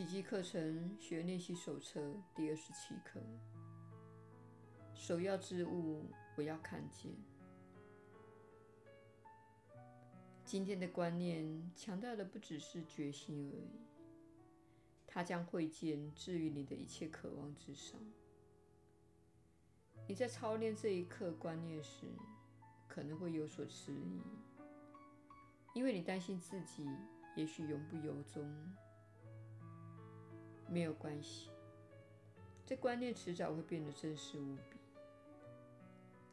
奇迹课程学练习手册第二十七课：首要之物，我要看见。今天的观念强调的不只是决心而已，它将会见置于你的一切渴望之上。你在操练这一刻观念时，可能会有所迟疑，因为你担心自己也许永不由衷。没有关系，这观念迟早会变得真实无比。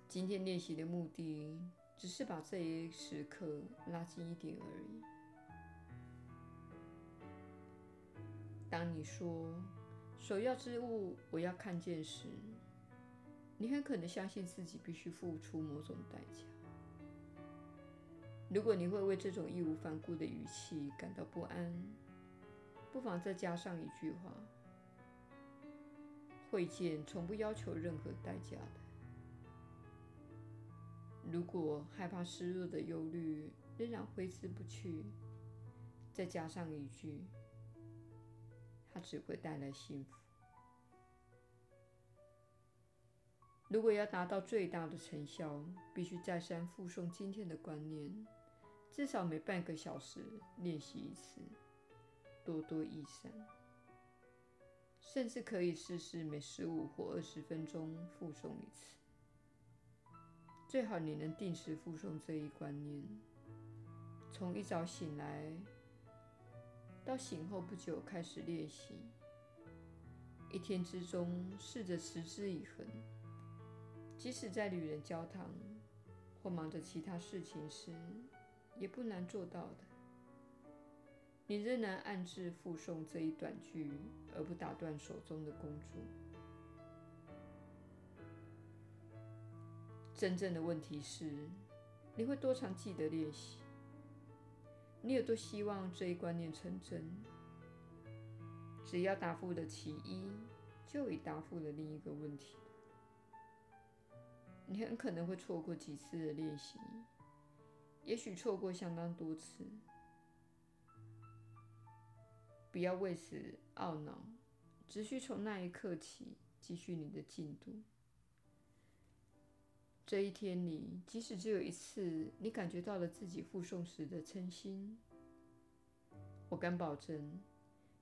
今天练习的目的，只是把这一时刻拉近一点而已。当你说“首要之物，我要看见”时，你很可能相信自己必须付出某种代价。如果你会为这种义无反顾的语气感到不安，不妨再加上一句话：“会见从不要求任何代价的。”如果害怕失落的忧虑仍然挥之不去，再加上一句：“它只会带来幸福。”如果要达到最大的成效，必须再三复诵今天的观念，至少每半个小时练习一次，多多益善。甚至可以试试每十五或二十分钟复诵一次。最好你能定时复诵这一观念，从一早醒来到醒后不久开始练习，一天之中试着持之以恒。即使在与人交谈或忙着其他事情时，也不难做到的。你仍然暗自附送这一短句，而不打断手中的工作。真正的问题是，你会多常记得练习？你有多希望这一观念成真？只要答复了其一，就已答复了另一个问题。你很可能会错过几次的练习，也许错过相当多次。不要为此懊恼，只需从那一刻起继续你的进度。这一天里，即使只有一次，你感觉到了自己复诵时的称心，我敢保证，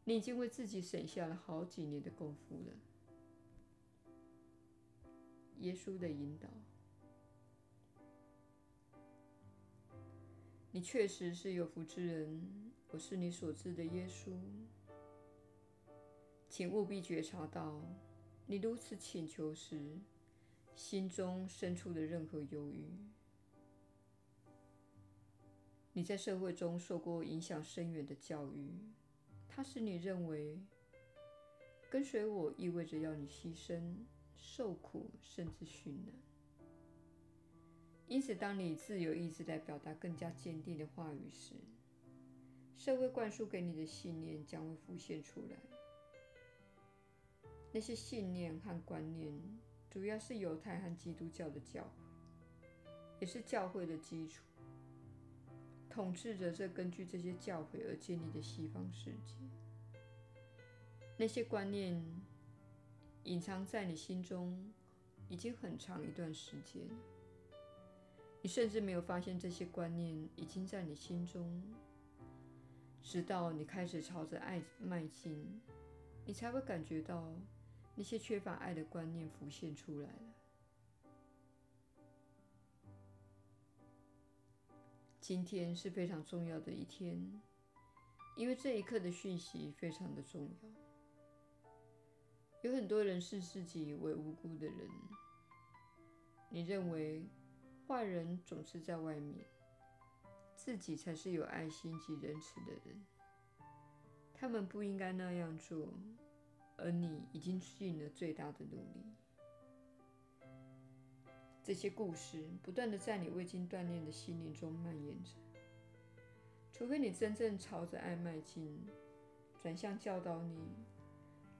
你已经为自己省下了好几年的功夫了。耶稣的引导，你确实是有福之人。我是你所知的耶稣，请务必觉察到，你如此请求时，心中生出的任何犹豫。你在社会中受过影响深远的教育，它使你认为跟随我意味着要你牺牲。受苦，甚至殉难。因此，当你自由意志来表达更加坚定的话语时，社会灌输给你的信念将会浮现出来。那些信念和观念，主要是犹太和基督教的教诲，也是教会的基础，统治着这根据这些教诲而建立的西方世界。那些观念。隐藏在你心中已经很长一段时间，你甚至没有发现这些观念已经在你心中，直到你开始朝着爱迈进，你才会感觉到那些缺乏爱的观念浮现出来了。今天是非常重要的一天，因为这一刻的讯息非常的重要。有很多人视自己为无辜的人，你认为坏人总是在外面，自己才是有爱心及仁慈的人，他们不应该那样做，而你已经尽了最大的努力。这些故事不断的在你未经锻炼的心灵中蔓延着，除非你真正朝着爱迈进，转向教导你。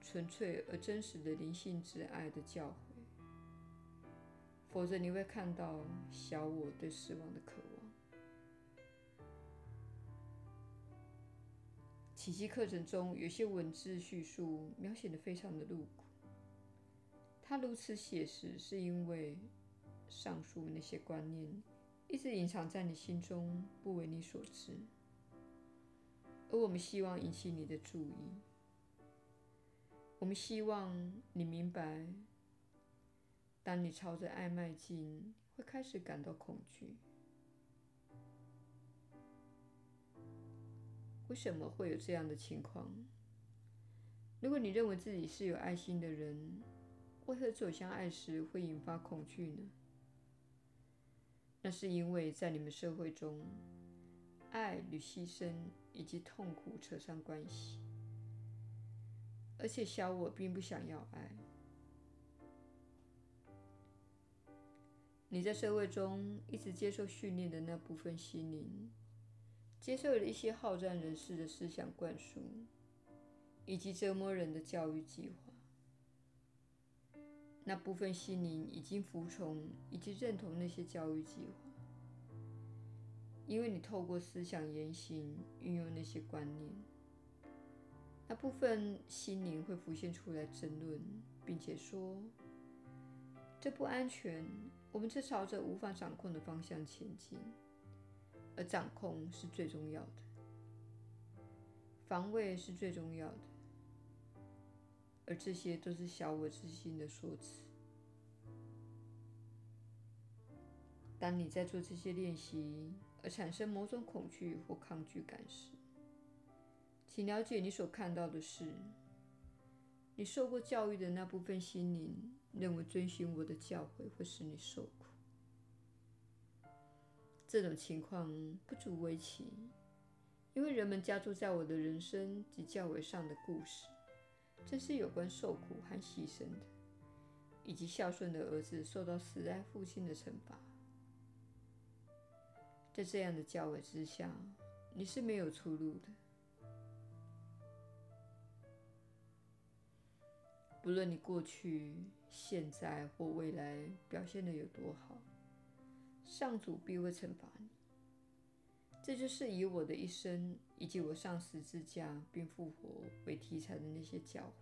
纯粹而真实的灵性之爱的教诲，否则你会看到小我对死亡的渴望。奇迹课程中有些文字叙述描写得非常的露骨。它如此写实，是因为上述那些观念一直隐藏在你心中，不为你所知。而我们希望引起你的注意。我们希望你明白，当你朝着爱迈进，会开始感到恐惧。为什么会有这样的情况？如果你认为自己是有爱心的人，为何走向爱时会引发恐惧呢？那是因为在你们社会中，爱与牺牲以及痛苦扯上关系。而且小我并不想要爱。你在社会中一直接受训练的那部分心灵，接受了一些好战人士的思想灌输，以及折磨人的教育计划。那部分心灵已经服从以及认同那些教育计划，因为你透过思想言行运用那些观念。那部分心灵会浮现出来争论，并且说：“这不安全，我们正朝着无法掌控的方向前进，而掌控是最重要的，防卫是最重要的，而这些都是小我之心的说辞。”当你在做这些练习而产生某种恐惧或抗拒感时，请了解你所看到的是，你受过教育的那部分心灵认为遵循我的教诲会使你受苦。这种情况不足为奇，因为人们加诸在我的人生及教诲上的故事，正是有关受苦和牺牲的，以及孝顺的儿子受到死爱父亲的惩罚。在这样的教诲之下，你是没有出路的。不论你过去、现在或未来表现的有多好，上主必会惩罚你。这就是以我的一生以及我上十字架并复活为题材的那些教诲，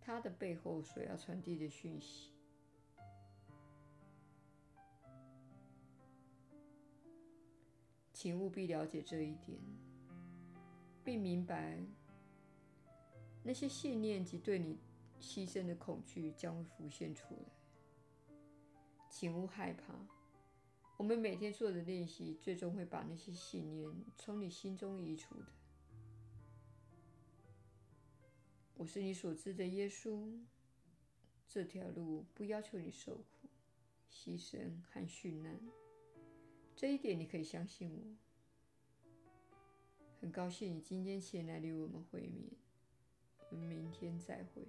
它的背后所要传递的讯息。请务必了解这一点，并明白。那些信念及对你牺牲的恐惧将会浮现出来，请勿害怕。我们每天做的练习，最终会把那些信念从你心中移除的。我是你所知的耶稣。这条路不要求你受苦、牺牲和殉难，这一点你可以相信我。很高兴你今天前来与我们会面。我们明天再会。